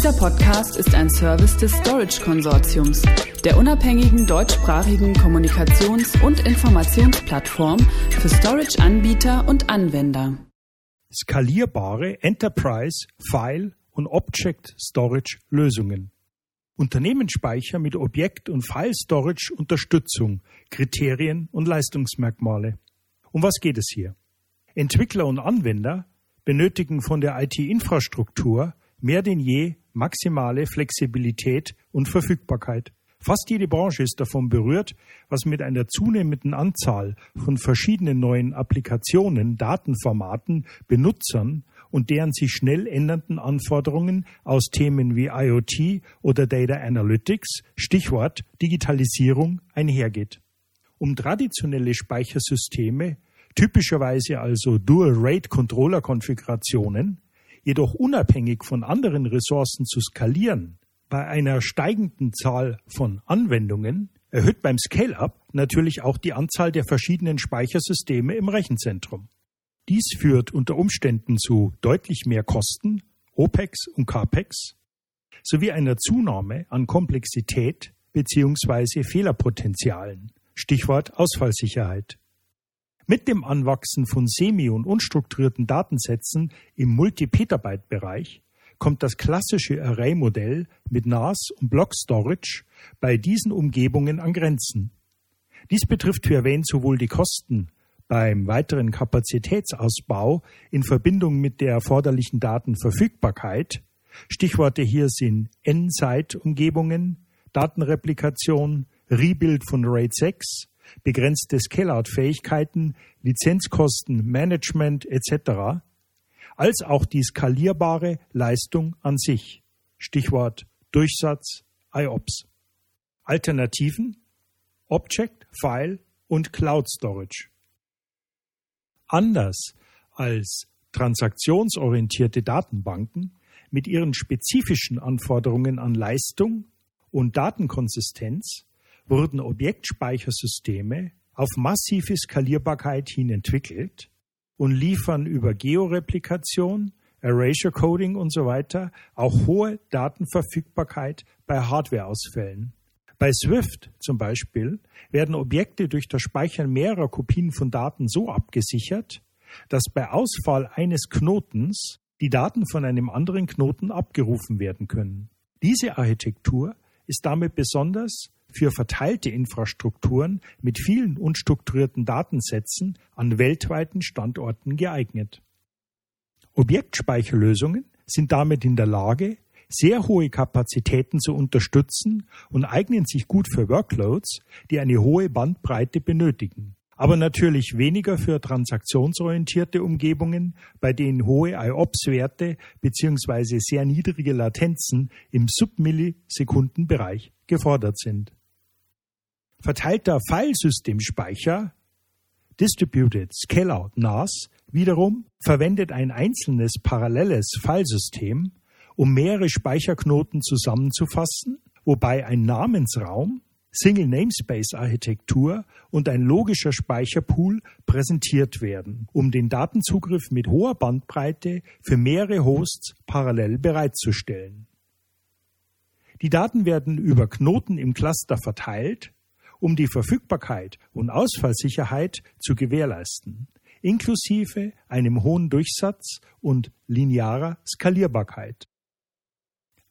Dieser Podcast ist ein Service des Storage Konsortiums, der unabhängigen deutschsprachigen Kommunikations- und Informationsplattform für Storage-Anbieter und Anwender. Skalierbare Enterprise, File und Object Storage Lösungen. Unternehmensspeicher mit Objekt- und File-Storage Unterstützung, Kriterien und Leistungsmerkmale. Um was geht es hier? Entwickler und Anwender benötigen von der IT-Infrastruktur mehr denn je maximale Flexibilität und Verfügbarkeit. Fast jede Branche ist davon berührt, was mit einer zunehmenden Anzahl von verschiedenen neuen Applikationen, Datenformaten, Benutzern und deren sich schnell ändernden Anforderungen aus Themen wie IoT oder Data Analytics, Stichwort Digitalisierung, einhergeht. Um traditionelle Speichersysteme, typischerweise also Dual-Rate-Controller-Konfigurationen, jedoch unabhängig von anderen Ressourcen zu skalieren, bei einer steigenden Zahl von Anwendungen erhöht beim Scale-up natürlich auch die Anzahl der verschiedenen Speichersysteme im Rechenzentrum. Dies führt unter Umständen zu deutlich mehr Kosten, OPEX und CAPEX, sowie einer Zunahme an Komplexität bzw. Fehlerpotenzialen. Stichwort Ausfallsicherheit. Mit dem Anwachsen von semi- und unstrukturierten Datensätzen im Multi-Petabyte-Bereich kommt das klassische Array-Modell mit NAS und Block Storage bei diesen Umgebungen an Grenzen. Dies betrifft für erwähnt sowohl die Kosten beim weiteren Kapazitätsausbau in Verbindung mit der erforderlichen Datenverfügbarkeit. Stichworte hier sind N-Site-Umgebungen, Datenreplikation, Rebuild von RAID 6, begrenzte Scale-out-Fähigkeiten, Lizenzkosten, Management etc., als auch die skalierbare Leistung an sich. Stichwort Durchsatz, IOPS. Alternativen Object, File und Cloud Storage. Anders als transaktionsorientierte Datenbanken mit ihren spezifischen Anforderungen an Leistung und Datenkonsistenz wurden Objektspeichersysteme auf massive Skalierbarkeit hin entwickelt und liefern über Georeplikation, Erasure Coding und so weiter auch hohe Datenverfügbarkeit bei Hardwareausfällen. Bei Swift zum Beispiel werden Objekte durch das Speichern mehrerer Kopien von Daten so abgesichert, dass bei Ausfall eines Knotens die Daten von einem anderen Knoten abgerufen werden können. Diese Architektur ist damit besonders für verteilte Infrastrukturen mit vielen unstrukturierten Datensätzen an weltweiten Standorten geeignet. Objektspeicherlösungen sind damit in der Lage, sehr hohe Kapazitäten zu unterstützen und eignen sich gut für Workloads, die eine hohe Bandbreite benötigen. Aber natürlich weniger für transaktionsorientierte Umgebungen, bei denen hohe IOPS-Werte bzw. sehr niedrige Latenzen im Submillisekundenbereich gefordert sind. Verteilter Filesystemspeicher, Distributed Scale-out NAS, wiederum verwendet ein einzelnes paralleles Filesystem, um mehrere Speicherknoten zusammenzufassen, wobei ein Namensraum, Single Namespace Architektur und ein logischer Speicherpool präsentiert werden, um den Datenzugriff mit hoher Bandbreite für mehrere Hosts parallel bereitzustellen. Die Daten werden über Knoten im Cluster verteilt um die Verfügbarkeit und Ausfallsicherheit zu gewährleisten, inklusive einem hohen Durchsatz und linearer Skalierbarkeit.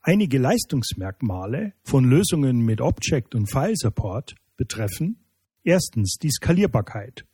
Einige Leistungsmerkmale von Lösungen mit Object- und File-Support betreffen erstens die Skalierbarkeit.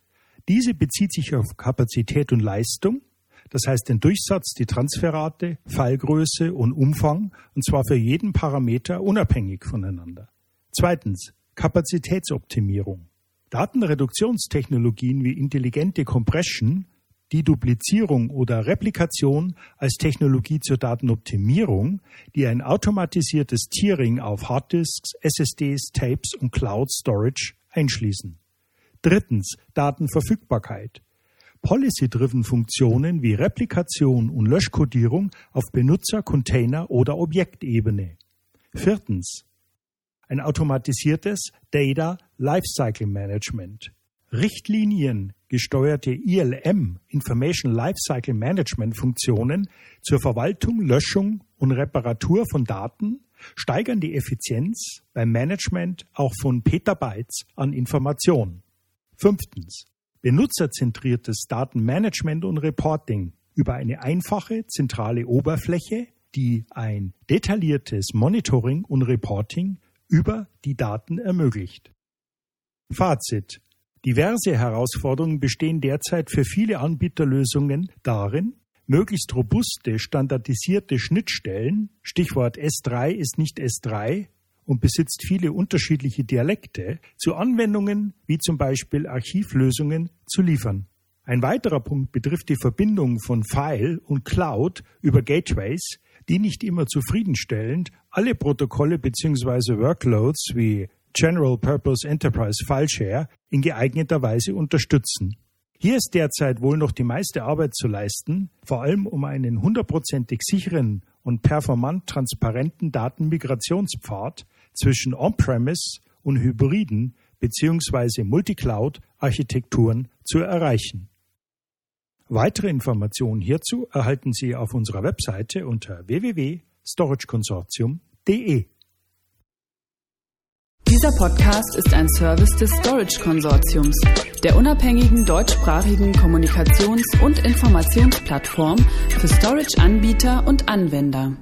Diese bezieht sich auf Kapazität und Leistung, das heißt den Durchsatz, die Transferrate, Fallgröße und Umfang, und zwar für jeden Parameter unabhängig voneinander. Zweitens Kapazitätsoptimierung. Datenreduktionstechnologien wie intelligente Compression, die Duplizierung oder Replikation als Technologie zur Datenoptimierung, die ein automatisiertes Tiering auf Harddisks, SSDs, Tapes und Cloud Storage einschließen. Drittens Datenverfügbarkeit. Policy-driven Funktionen wie Replikation und Löschkodierung auf Benutzer-, Container- oder Objektebene. Viertens ein automatisiertes Data Lifecycle Management. Richtlinien gesteuerte ILM Information Lifecycle Management Funktionen zur Verwaltung, Löschung und Reparatur von Daten steigern die Effizienz beim Management auch von Petabytes an Information. Fünftens. Benutzerzentriertes Datenmanagement und Reporting über eine einfache zentrale Oberfläche, die ein detailliertes Monitoring und Reporting über die Daten ermöglicht. Fazit. Diverse Herausforderungen bestehen derzeit für viele Anbieterlösungen darin, möglichst robuste, standardisierte Schnittstellen, Stichwort S3 ist nicht S3 und besitzt viele unterschiedliche Dialekte, zu Anwendungen wie zum Beispiel Archivlösungen zu liefern. Ein weiterer Punkt betrifft die Verbindung von File und Cloud über Gateways, die nicht immer zufriedenstellend alle Protokolle bzw. Workloads wie General Purpose Enterprise File Share in geeigneter Weise unterstützen. Hier ist derzeit wohl noch die meiste Arbeit zu leisten, vor allem um einen hundertprozentig sicheren und performant transparenten Datenmigrationspfad zwischen On-Premise und Hybriden bzw. Multicloud-Architekturen zu erreichen. Weitere Informationen hierzu erhalten Sie auf unserer Webseite unter www.storageconsortium.de. Dieser Podcast ist ein Service des Storage Konsortiums, der unabhängigen deutschsprachigen Kommunikations- und Informationsplattform für Storage-Anbieter und Anwender.